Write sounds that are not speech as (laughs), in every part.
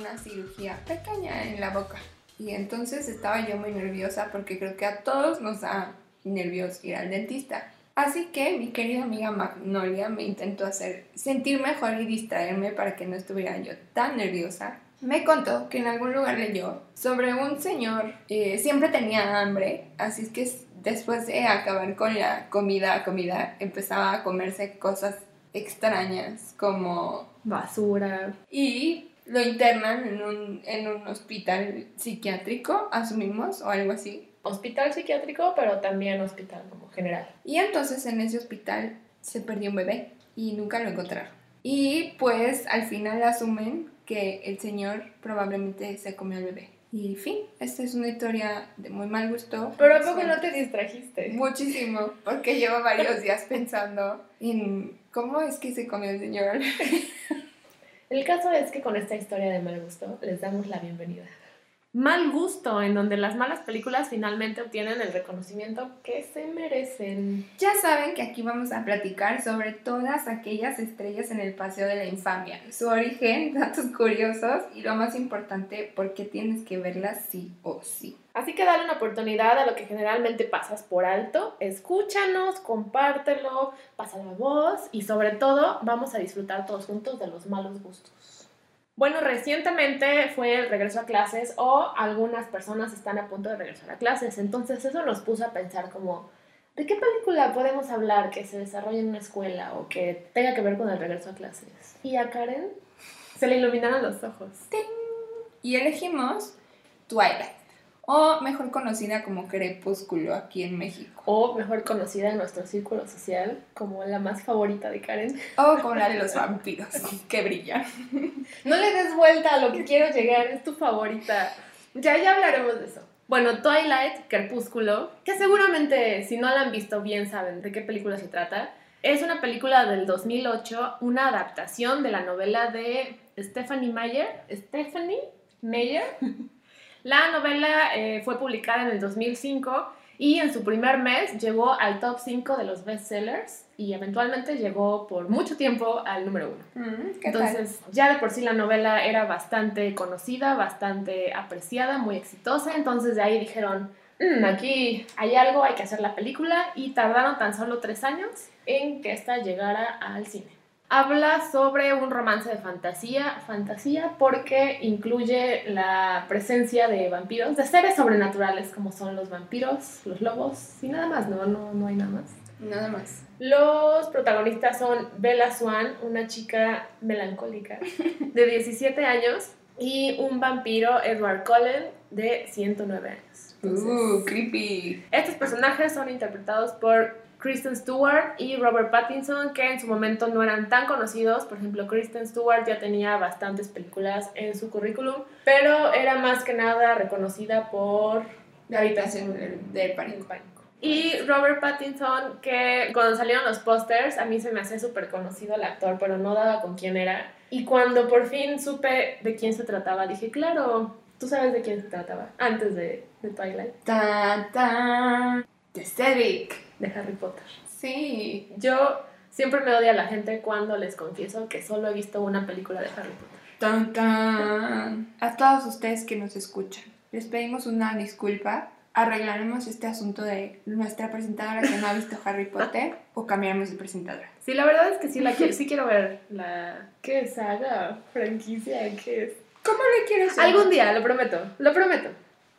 una cirugía pequeña en la boca. Y entonces estaba yo muy nerviosa porque creo que a todos nos da nervios ir al dentista. Así que mi querida amiga Magnolia me intentó hacer sentir mejor y distraerme para que no estuviera yo tan nerviosa. Me contó que en algún lugar leyó sobre un señor, eh, siempre tenía hambre, así es que después de acabar con la comida, comida, empezaba a comerse cosas extrañas como basura. Y lo internan en un, en un hospital psiquiátrico, asumimos, o algo así. Hospital psiquiátrico, pero también hospital como general. Y entonces en ese hospital se perdió un bebé y nunca lo encontraron. Y pues al final asumen que el señor probablemente se comió al bebé. Y fin, esta es una historia de muy mal gusto. Pero ¿a poco no te distrajiste? Muchísimo, porque llevo varios días (laughs) pensando en cómo es que se comió el señor al bebé. El caso es que con esta historia de mal gusto les damos la bienvenida. Mal gusto, en donde las malas películas finalmente obtienen el reconocimiento que se merecen. Ya saben que aquí vamos a platicar sobre todas aquellas estrellas en el Paseo de la Infamia, su origen, (laughs) datos curiosos y lo más importante, por qué tienes que verlas sí o sí. Así que dale una oportunidad a lo que generalmente pasas por alto, escúchanos, compártelo, pasa la voz y sobre todo vamos a disfrutar todos juntos de los malos gustos. Bueno, recientemente fue el regreso a clases o algunas personas están a punto de regresar a clases, entonces eso nos puso a pensar como, ¿de qué película podemos hablar que se desarrolle en una escuela o que tenga que ver con el regreso a clases? Y a Karen se le iluminaron los ojos. Y elegimos Twilight o mejor conocida como Crepúsculo aquí en México. O mejor conocida en nuestro círculo social como la más favorita de Karen. O como la de los vampiros, (laughs) que brilla. No le des vuelta a lo que quiero llegar, es tu favorita. Ya, ya hablaremos de eso. Bueno, Twilight, Crepúsculo, que seguramente si no la han visto bien saben de qué película se trata. Es una película del 2008, una adaptación de la novela de Stephanie Meyer. Stephanie Meyer. (laughs) La novela eh, fue publicada en el 2005 y en su primer mes llegó al top 5 de los bestsellers y eventualmente llegó por mucho tiempo al número 1. Mm, entonces, ya de por sí la novela era bastante conocida, bastante apreciada, muy exitosa. Entonces, de ahí dijeron: mm, aquí hay algo, hay que hacer la película. Y tardaron tan solo tres años en que esta llegara al cine habla sobre un romance de fantasía, fantasía porque incluye la presencia de vampiros, de seres sobrenaturales como son los vampiros, los lobos y nada más, no, no, no hay nada más. Nada más. Los protagonistas son Bella Swan, una chica melancólica de 17 años, y un vampiro, Edward Cullen, de 109 años. uh, creepy. Estos personajes son interpretados por Kristen Stewart y Robert Pattinson, que en su momento no eran tan conocidos. Por ejemplo, Kristen Stewart ya tenía bastantes películas en su currículum, pero era más que nada reconocida por La habitación del pánico. Y Robert Pattinson, que cuando salieron los pósters, a mí se me hacía súper conocido el actor, pero no daba con quién era. Y cuando por fin supe de quién se trataba, dije, claro, tú sabes de quién se trataba, antes de, de Twilight. Ta, ta, de Cedric de Harry Potter. Sí. Yo siempre me odia a la gente cuando les confieso que solo he visto una película de Harry Potter. Tan, tan. A todos ustedes que nos escuchan, les pedimos una disculpa. Arreglaremos este asunto de nuestra presentadora que no ha visto Harry Potter o cambiaremos de presentadora. Sí, la verdad es que sí la quiero, sí quiero ver la ¿qué saga? franquicia, ¿qué es? ¿Cómo le quieres ver? Algún día, lo prometo, lo prometo.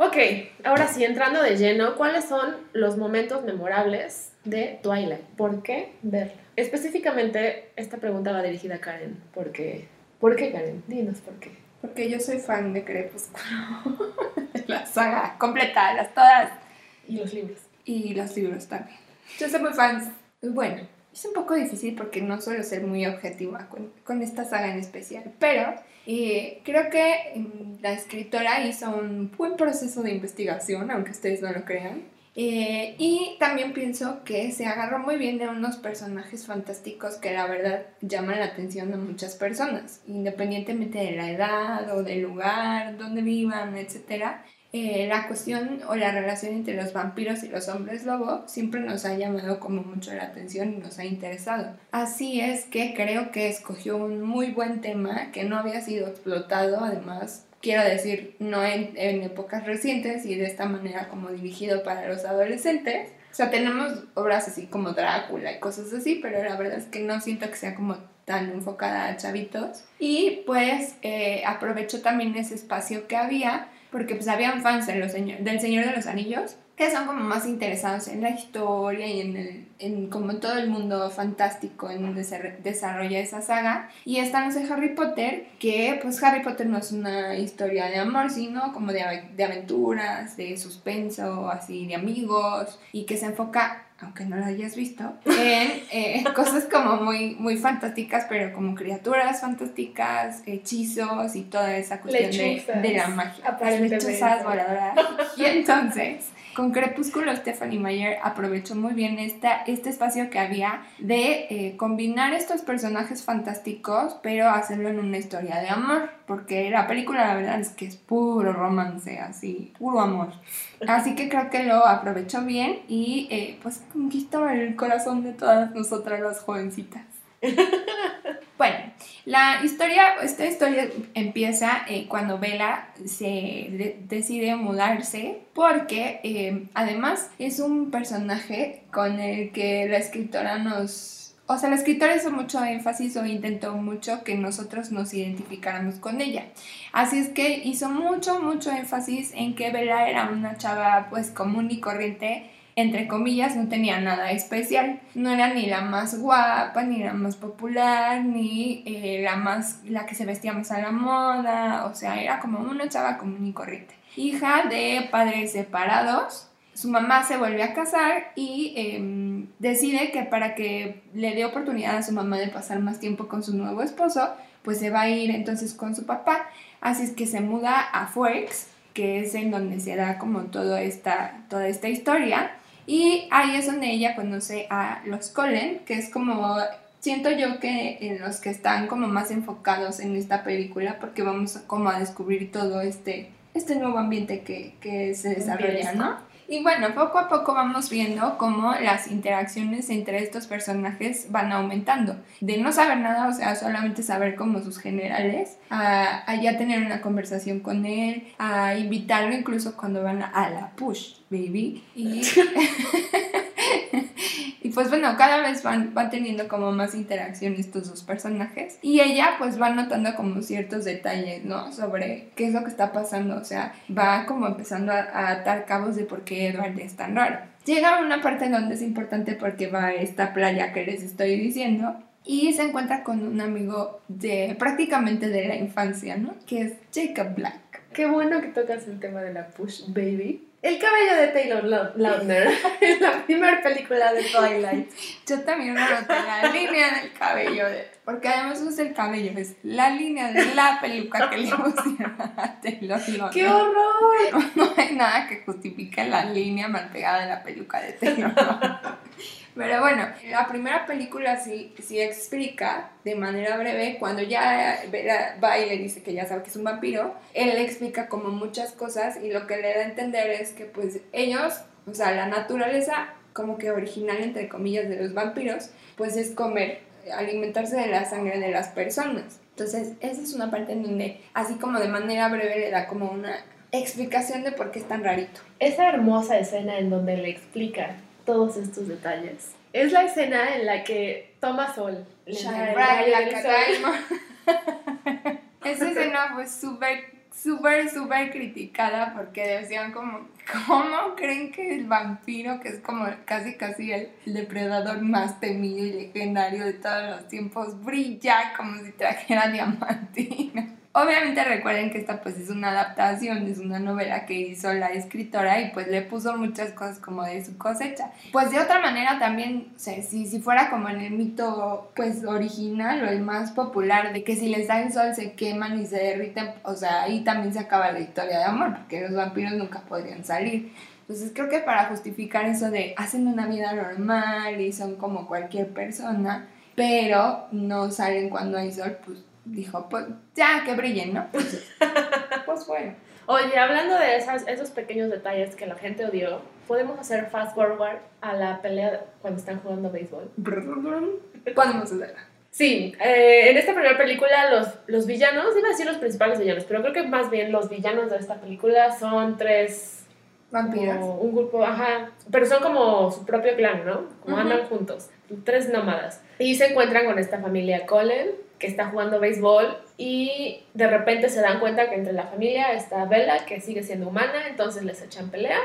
Ok, ahora sí, entrando de lleno, ¿cuáles son los momentos memorables de Twilight? ¿Por qué verla? Específicamente, esta pregunta va dirigida a Karen. ¿Por qué? ¿Por qué, Karen? Dinos por qué. Porque yo soy fan de Crepúsculo. (laughs) la saga completa, las todas. Y los libros. Y los libros también. Yo soy muy fan. Bueno, es un poco difícil porque no suelo ser muy objetiva con, esta saga en especial, pero eh, creo que mm, la escritora hizo un buen proceso de investigación, aunque ustedes no lo crean. Eh, y también pienso que se agarró muy bien de unos personajes fantásticos que la verdad llaman la atención de muchas personas, independientemente de la edad o del lugar donde vivan, etc. eh, la cuestión o la relación entre los vampiros y los hombres lobo siempre nos ha llamado como mucho la atención y nos ha interesado. Así es que creo que escogió un muy buen tema que no había sido explotado, además quiero decir, no en, en épocas recientes y de esta manera como dirigido para los adolescentes. O sea, tenemos obras así como Drácula y cosas así, pero la verdad es que no siento que sea como tan enfocada a chavitos. Y pues eh, aprovecho también ese espacio que había, porque pues habían fans de los del Señor de los Anillos, que son como más interesados en la historia y en, el, en como todo el mundo fantástico en donde se desarrolla esa saga. Y están los de Harry Potter, que pues Harry Potter no es una historia de amor, sino como de, de aventuras, de suspenso, así de amigos, y que se enfoca aunque no lo hayas visto, en eh, (laughs) cosas como muy, muy fantásticas, pero como criaturas fantásticas, hechizos y toda esa cuestión de, de, la magia. Lechuzas voladoras. Y entonces con Crepúsculo, Stephanie Meyer aprovechó muy bien esta, este espacio que había de eh, combinar estos personajes fantásticos, pero hacerlo en una historia de amor, porque la película la verdad es que es puro romance, así, puro amor. Así que creo que lo aprovechó bien y eh, pues conquistó el corazón de todas nosotras las jovencitas. (laughs) Bueno, la historia, esta historia empieza eh, cuando Bella se decide mudarse porque eh, además es un personaje con el que la escritora nos... O sea, la escritora hizo mucho énfasis o intentó mucho que nosotros nos identificáramos con ella. Así es que hizo mucho, mucho énfasis en que Bella era una chava pues común y corriente entre comillas, no tenía nada especial. No era ni la más guapa, ni la más popular, ni eh, la más, la que se vestía más a la moda. O sea, era como una chava común y corriente. Hija de padres separados. Su mamá se vuelve a casar y em, decide que para que le dé oportunidad a su mamá de pasar más tiempo con su nuevo esposo, pues se va a ir entonces con su papá. Así es que se muda a Forks, que es en donde se da como esta, toda esta historia. Y ahí es donde ella conoce a los Colen, que es como, siento yo que en los que están como más enfocados en esta película, porque vamos como a descubrir todo este, este nuevo ambiente que, que se desarrolla, ¿no? Y bueno, poco a poco vamos viendo cómo las interacciones entre estos personajes van aumentando. De no saber nada, o sea, solamente saber como sus generales, a, ya tener una conversación con él, a invitarlo incluso cuando van a la push, baby. Y Y (laughs) (laughs) pues bueno, cada vez van, van teniendo como más interacción estos dos personajes. Y ella pues va notando como ciertos detalles, ¿no? Sobre qué es lo que está pasando. O sea, va como empezando a, atar cabos de por qué Edward es tan raro. Llega a una parte donde es importante porque va a esta playa que les estoy diciendo y se encuentra con un amigo de prácticamente de la infancia, ¿no? Que es Jacob Black. Qué bueno que tocas el tema de la Push Baby el cabello de Taylor Lautner (laughs) en la primera película de Twilight. Yo también noté la línea del cabello, porque además no es el cabello, es la línea de la peluca que le pusieron a Taylor Lautner. ¡Qué horror! (laughs) No, hay nada que justifique la línea mal pegada de la peluca de Taylor Lautner. Pero bueno, la primera película sí, sí explica de manera breve, cuando ya va y le dice que ya sabe que es un vampiro, él le explica como muchas cosas y lo que le da a entender es que pues ellos, o sea, la naturaleza como que original entre comillas de los vampiros, pues es comer, alimentarse de la sangre de las personas. Entonces, esa es una parte en donde, así como de manera breve, le da como una explicación de por qué es tan rarito. Esa hermosa escena en donde le explica todos estos detalles. Es la escena en la que toma sol. (laughs) Esa escena fue súper, súper, súper criticada porque decían como, ¿cómo creen que el vampiro, que es como casi, casi el depredador más temido y legendario de todos los tiempos, brilla como si trajera diamantina? Obviamente recuerden que esta pues es una adaptación, es una novela que hizo la escritora y pues le puso muchas cosas como de su cosecha. Pues de otra manera también, o sea, si, si fuera como en el mito pues original o el más popular de que si les da el sol se queman y se derriten, o sea, ahí también se acaba la historia de amor porque los vampiros nunca podrían salir. Entonces creo que para justificar eso de hacen una vida normal y son como cualquier persona, pero no salen cuando hay sol, pues dijo, pues ya, que brillen, ¿no? Pues, (laughs) pues bueno. Oye, hablando de esas, esos pequeños detalles que la gente odió, podemos hacer fast forward a la pelea cuando están jugando béisbol. Podemos hacerla. Sí, eh, en esta primera película los, los villanos, iba a decir los principales villanos, pero creo que más bien los villanos de esta película son tres Vampiros. como un grupo, ajá, pero son como su propio clan, ¿no? Como andan juntos, tres nómadas. Y se encuentran con esta familia Colin, que está jugando béisbol, y de repente se dan cuenta que entre la familia está Bella, que sigue siendo humana, entonces les echan pelea.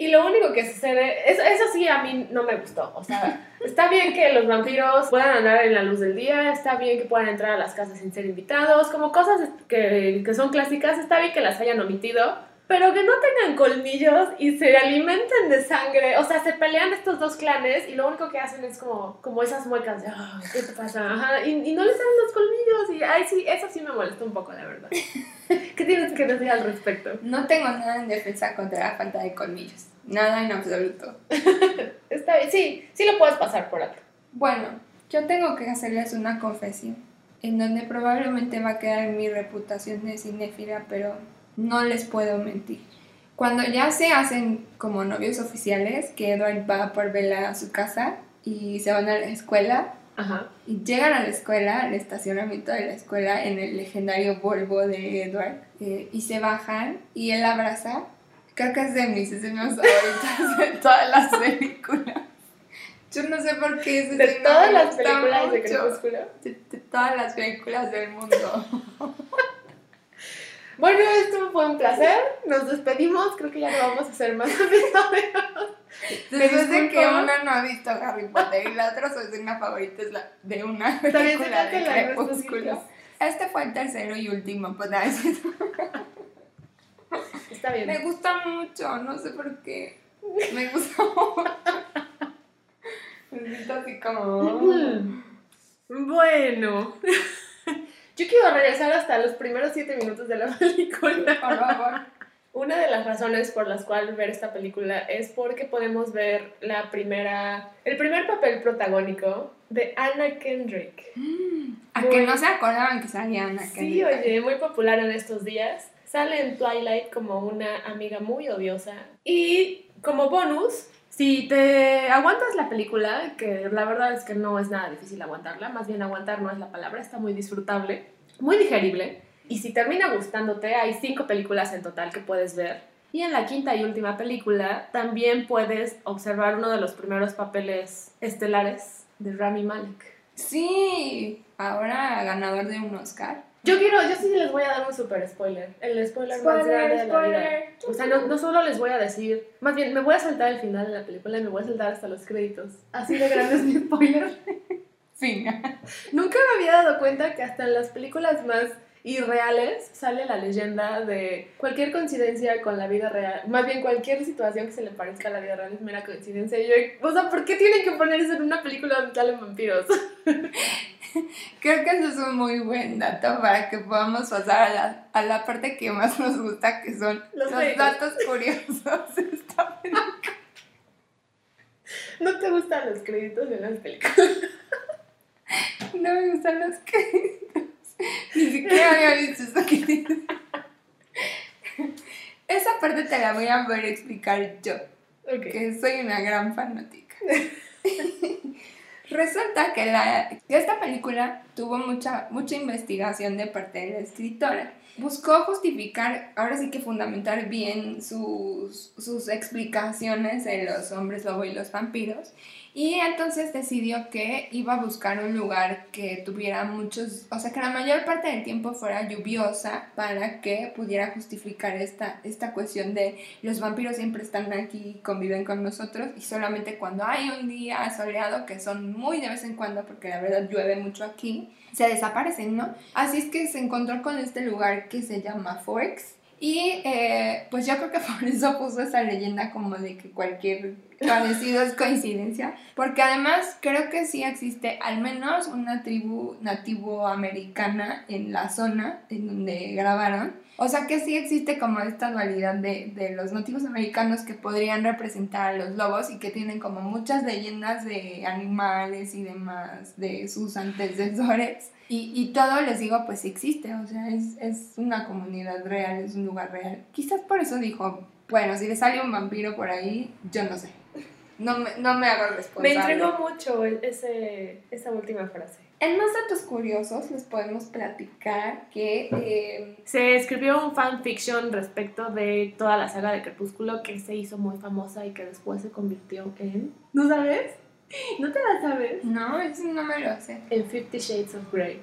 Y lo único que sucede, eso, eso sí a mí no me gustó. O sea, (laughs) está bien que los vampiros puedan andar en la luz del día, está bien que puedan entrar a las casas sin ser invitados, como cosas que, que son clásicas, está bien que las hayan omitido, pero que no tengan colmillos y se alimenten de sangre. O sea, se pelean estos dos clanes y lo único que hacen es como, como esas muecas de, "Ah, ¿qué te pasa? Ajá, y, y no les salen los colmillos. Y, ay, sí, eso sí me molestó un poco, la verdad. (laughs) ¿Qué tienes que decir al respecto? No tengo nada en defensa contra la falta de colmillos. Nada en absoluto. (laughs) Está bien, sí, sí lo puedes pasar por alto. Bueno, yo tengo que hacerles una confesión, en donde probablemente va a quedar mi reputación de cinéfila, pero no les puedo mentir. Cuando ya se hacen como novios oficiales, que Edward va por Bella a su casa y se van a la escuela, Ajá. y llegan a la escuela, al estacionamiento de la escuela, en el legendario Volvo de Edward, eh, y se bajan y él abraza. Creo que es de mis escenas favoritas de todas las películas. Yo no sé por qué esa De todas las películas de mucho. Crepúsculo. De, de todas las películas del mundo. (laughs) Bueno, esto fue un placer. Nos despedimos. Creo que ya no vamos a hacer más episodios. Después de que una no ha visto Harry Potter y la otra su escena favorita es la de una película de Crepúsculo. Este fue el tercero y último, pues nada, es Está bien. Me gusta mucho, no sé por qué. Me gusta mucho. (laughs) Me siento así como. Bueno. (laughs) Yo quiero regresar hasta los primeros siete minutos de la (laughs) película. Por favor. Una de las razones por las cuales ver esta película es porque podemos ver la primera, el primer papel protagónico de Anna Kendrick. A Muy- que no se acordaban que salía Sí, Kendrick. oye, muy popular en estos días. Sale en Twilight como una amiga muy odiosa. Y como bonus, si te aguantas la película, que la verdad es que no es nada difícil aguantarla, más bien aguantar no es la palabra, está muy disfrutable, muy digerible. Y si termina gustándote, hay cinco películas en total que puedes ver. Y en la quinta y última película también puedes observar uno de los primeros papeles estelares de Rami Malek. Sí, ahora ganador de un Oscar. Yo quiero, yo sí les voy a dar un super spoiler. El spoiler, más grande de la vida. O sea, no, no solo les voy a decir, más bien me voy a saltar el final de la película y me voy a saltar hasta los créditos. Así de grande es mi spoiler. Fin. Nunca me había dado cuenta que hasta en las películas más irreales sale la leyenda de cualquier coincidencia con la vida real. Más bien cualquier situación que se le parezca a la vida real es mera coincidencia. Y yo, o sea, ¿por qué tienen que poner eso en una película donde salen vampiros? (laughs) Creo que eso es un muy buen dato para que podamos pasar a la, a la parte que más nos gusta, que son Los datos curiosos de esta película. ¿No te gustan los créditos de las películas? No me gustan los créditos. Ni siquiera había visto eso que. Esa parte te la voy a poder explicar yo, Ok. que soy una gran fanática. (laughs) Resulta que, la, esta película tuvo mucha, mucha investigación de parte de la escritora. Buscó justificar, ahora sí que fundamentar bien sus, sus explicaciones de los hombres lobo y los vampiros. Y entonces decidió que iba a buscar un lugar que tuviera muchos, o sea, que la mayor parte del tiempo fuera lluviosa para que pudiera justificar esta, esta cuestión de los vampiros siempre están aquí, conviven con nosotros y solamente cuando hay un día soleado, que son muy de vez en cuando, porque la verdad llueve mucho aquí, se desaparecen, ¿no? Así es que se encontró con este lugar que se llama Forks. Y eh, pues yo creo que (laughs) por eso puso esa leyenda como de que cualquier parecido es coincidencia, porque además creo que sí existe al menos una tribu nativo americana en la zona en donde grabaron. O sea que sí existe como esta dualidad de, de los nativos americanos que podrían representar a los lobos y que tienen como muchas leyendas de animales y demás de sus antecesores. Y, y todo, les digo, pues existe, o sea, es, es una comunidad real, es un lugar real. Quizás por eso dijo, bueno, si le sale un vampiro por ahí, yo no sé. No me, no me hago Me responsable. intrigó mucho el- ese, esa última frase. En más datos curiosos les podemos platicar que eh, Se escribió un fanfiction respecto de toda la saga de Crepúsculo que se hizo muy famosa y que después se convirtió en... ¿No sabes? ¿No te la sabes? no, eso no me lo sé. En Fifty Shades of Grey.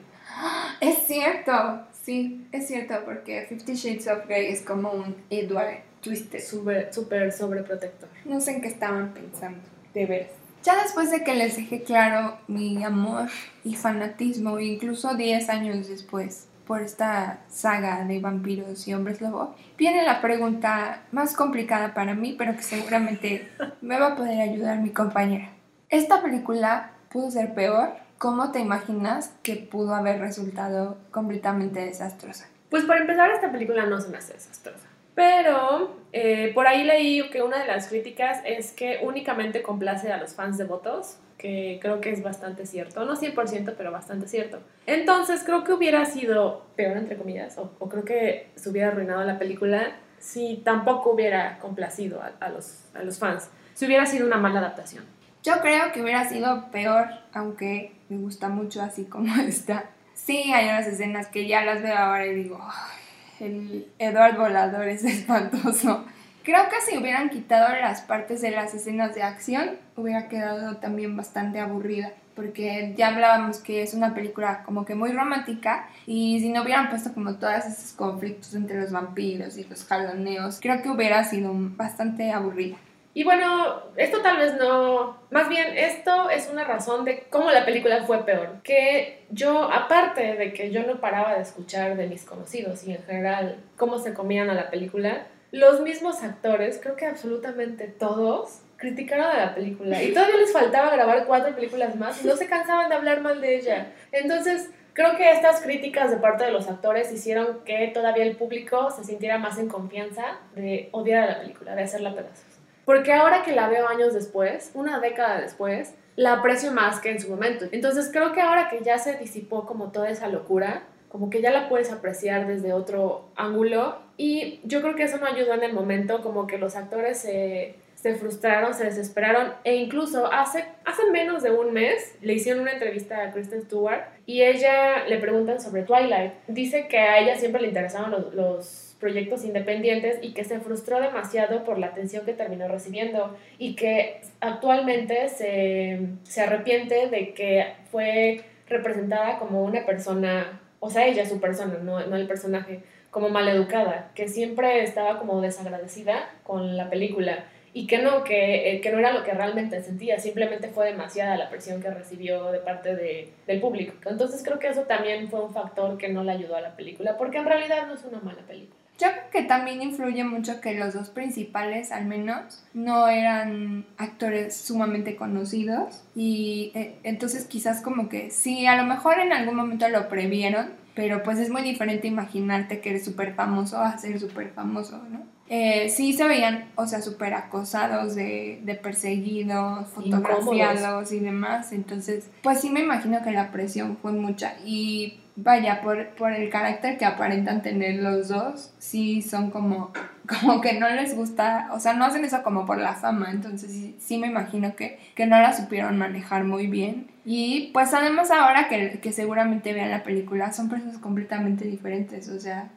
Es cierto, sí, es cierto, porque Fifty Shades of Grey es como un Edward Twisted. Súper, súper sobreprotector. No sé en qué estaban pensando, de veras. Ya después de que les dejé claro mi amor y fanatismo, incluso 10 años después, por esta saga de vampiros y hombres lobo, viene la pregunta más complicada para mí, pero que seguramente me va a poder ayudar mi compañera. ¿Esta película pudo ser peor? ¿Cómo te imaginas que pudo haber resultado completamente desastrosa? Pues para empezar, esta película no se me hace desastrosa. Pero eh, por ahí leí que una de las críticas es que únicamente complace a los fans devotos, que creo que es bastante cierto. No 100%, pero bastante cierto. Entonces creo que hubiera sido peor, entre comillas, o, o creo que se hubiera arruinado la película si tampoco hubiera complacido a, a los, a los fans. Si hubiera sido una mala adaptación. Yo creo que hubiera sido peor, aunque me gusta mucho así como (laughs) está. Sí, hay unas escenas que ya las veo ahora y digo, "Ay, el Edward Volador es (laughs) espantoso. Creo que si hubieran quitado las partes de las escenas de acción, hubiera quedado también bastante aburrida. Porque ya hablábamos que es una película como que muy romántica y si no hubieran puesto como todos esos conflictos entre los vampiros y los jaloneos, creo que hubiera sido bastante aburrida. Y bueno, esto tal vez no, más bien esto es una razón de cómo la película fue peor. Que yo, aparte de que yo no paraba de escuchar de mis conocidos y en general cómo se comían a la película, los mismos actores, creo que absolutamente todos, criticaron a la película. Y todavía les faltaba grabar cuatro películas más y no se cansaban de hablar mal de ella. Entonces, creo que estas críticas de parte de los actores hicieron que todavía el público se sintiera más en confianza de odiar a la película, de hacerla pedazos. Porque ahora que la veo años después, una década después, la aprecio más que en su momento. Entonces creo que ahora que ya se disipó como toda esa locura, como que ya la puedes apreciar desde otro ángulo y yo creo que eso no ayudó en el momento, como que los actores se, se frustraron, se desesperaron e incluso hace, hace menos de un mes le hicieron una entrevista a Kristen Stewart y ella le preguntan sobre Twilight. Dice que a ella siempre le interesaban los, los proyectos independientes y que se frustró demasiado por la atención que terminó recibiendo y que actualmente se, se arrepiente de que fue representada como una persona, o sea, ella, su persona, no, no el personaje, como maleducada, que siempre estaba como desagradecida con la película y que no, que, eh, que no era lo que realmente sentía, simplemente fue demasiada la presión que recibió de parte de, del público. Entonces creo que eso también fue un factor que no le ayudó a la película, porque en realidad no es una mala película. Yo creo que también influye mucho que los dos principales, al menos, no eran actores sumamente conocidos y eh, entonces quizás como que sí, a lo mejor en algún momento lo previeron, pero pues es muy diferente imaginarte que eres súper famoso a ser súper famoso, ¿no? Eh, sí se veían, o sea, súper acosados, de, de perseguidos, fotografiados y demás, entonces pues sí me imagino que la presión fue mucha y vaya, por, por el carácter que aparentan tener los dos, sí son como, (laughs) como que no les gusta, o sea, no hacen eso como por la fama, entonces sí, sí me imagino que, que no la supieron manejar muy bien. Y pues además ahora que, que seguramente vean la película, son personas completamente diferentes, o sea,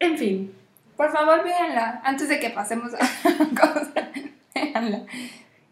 En fin, por favor véanla, antes de que pasemos a (laughs) cosas, véanla.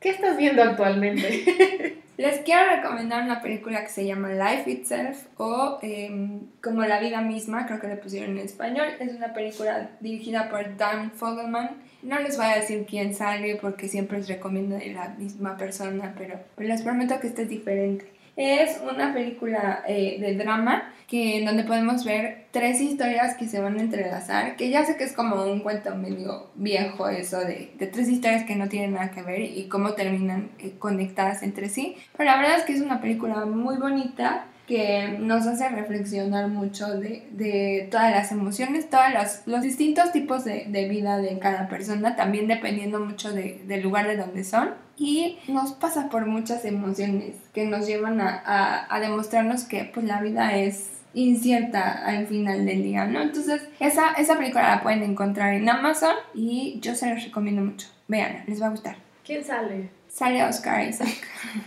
¿qué estás viendo actualmente? (laughs) Les quiero recomendar una película que se llama Life Itself o em, como La vida misma, creo que le pusieron en español. Es una película dirigida por Dan Fogelman. No les voy a decir quién sale porque siempre les recomiendo de la misma persona, pero les prometo que esta es diferente. Es una película eh, de drama que, en donde podemos ver tres historias que se van a entrelazar, que ya sé que es como un cuento medio viejo eso de, de tres historias que no tienen nada que ver y cómo terminan eh, conectadas entre sí, pero la verdad es que es una película muy bonita que nos hace reflexionar mucho de, de todas las emociones, todos los, los distintos tipos de, de, vida de cada persona, también dependiendo mucho de, del lugar de donde son. Y nos pasa por muchas emociones que nos llevan a, a, a demostrarnos que pues, la vida es incierta al final del día, ¿no? Entonces, esa, esa película la pueden encontrar en Amazon y yo se los recomiendo mucho. Vean, les va a gustar. ¿Quién sale? Sale Oscar Isaac.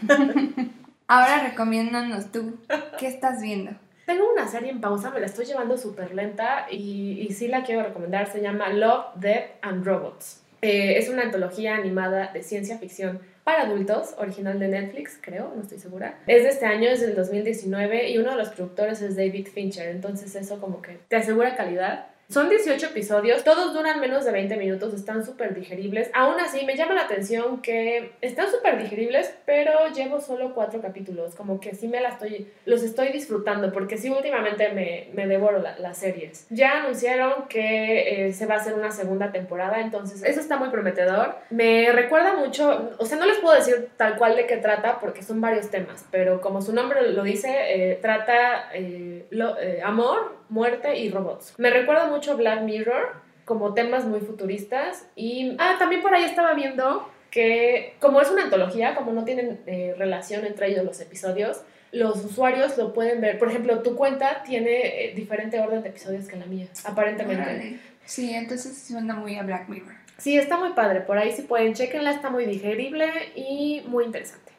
(laughs) Ahora recomiéndanos tú, ¿qué estás viendo? Tengo una serie en pausa, me la estoy llevando súper lenta y, y, sí la quiero recomendar. Se llama Love, Death and Robots. Eh, es una antología animada de ciencia ficción para adultos, original de Netflix, creo, no estoy segura. Es de este año, es del 2019 y uno de los productores es David Fincher, entonces eso como que te asegura calidad. Son 18 episodios, todos duran menos de 20 minutos, están súper digeribles. Aún así, me llama la atención que están súper digeribles, pero llevo solo 4 capítulos. Como que sí me la estoy, los estoy disfrutando, porque sí últimamente me, me devoro la, las series. Ya anunciaron que eh, se va a hacer una segunda temporada, entonces eso está muy prometedor. Me recuerda mucho, o sea, no les puedo decir tal cual de qué trata, porque son varios temas, pero como su nombre lo dice, eh, trata eh, lo, amor, muerte y robots. Me recuerda mucho Black Mirror, como temas muy futuristas. Y ah, también por ahí estaba viendo que como es una antología, como no tienen eh, relación entre ellos los episodios, los usuarios lo pueden ver. Por ejemplo, tu cuenta tiene eh, diferente orden de episodios que la mía, aparentemente. Vale. Sí, entonces suena muy a Black Mirror. Sí, está muy padre. Por ahí si pueden, chequenla, está muy digerible y muy interesante.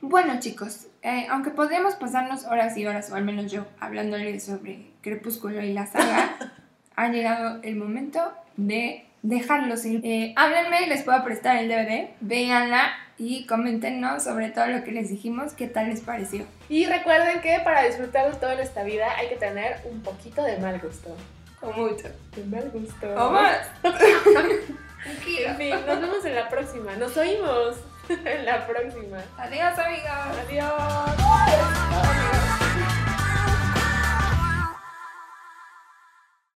Bueno chicos, eh, aunque podríamos pasarnos horas y horas, o al menos yo, hablándoles sobre Crepúsculo y la saga, (laughs) ha llegado el momento de dejarlos ir. Eh, háblenme, les puedo prestar el DVD, véanla y coméntenos sobre todo lo que les dijimos, qué tal les pareció. Y recuerden que para disfrutar de todo en esta vida hay que tener un poquito de mal gusto. O mucho. De mal gusto. O más. (laughs) En fin, nos vemos en la próxima. Nos oímos (laughs) en la próxima. Adiós amigos. Adiós.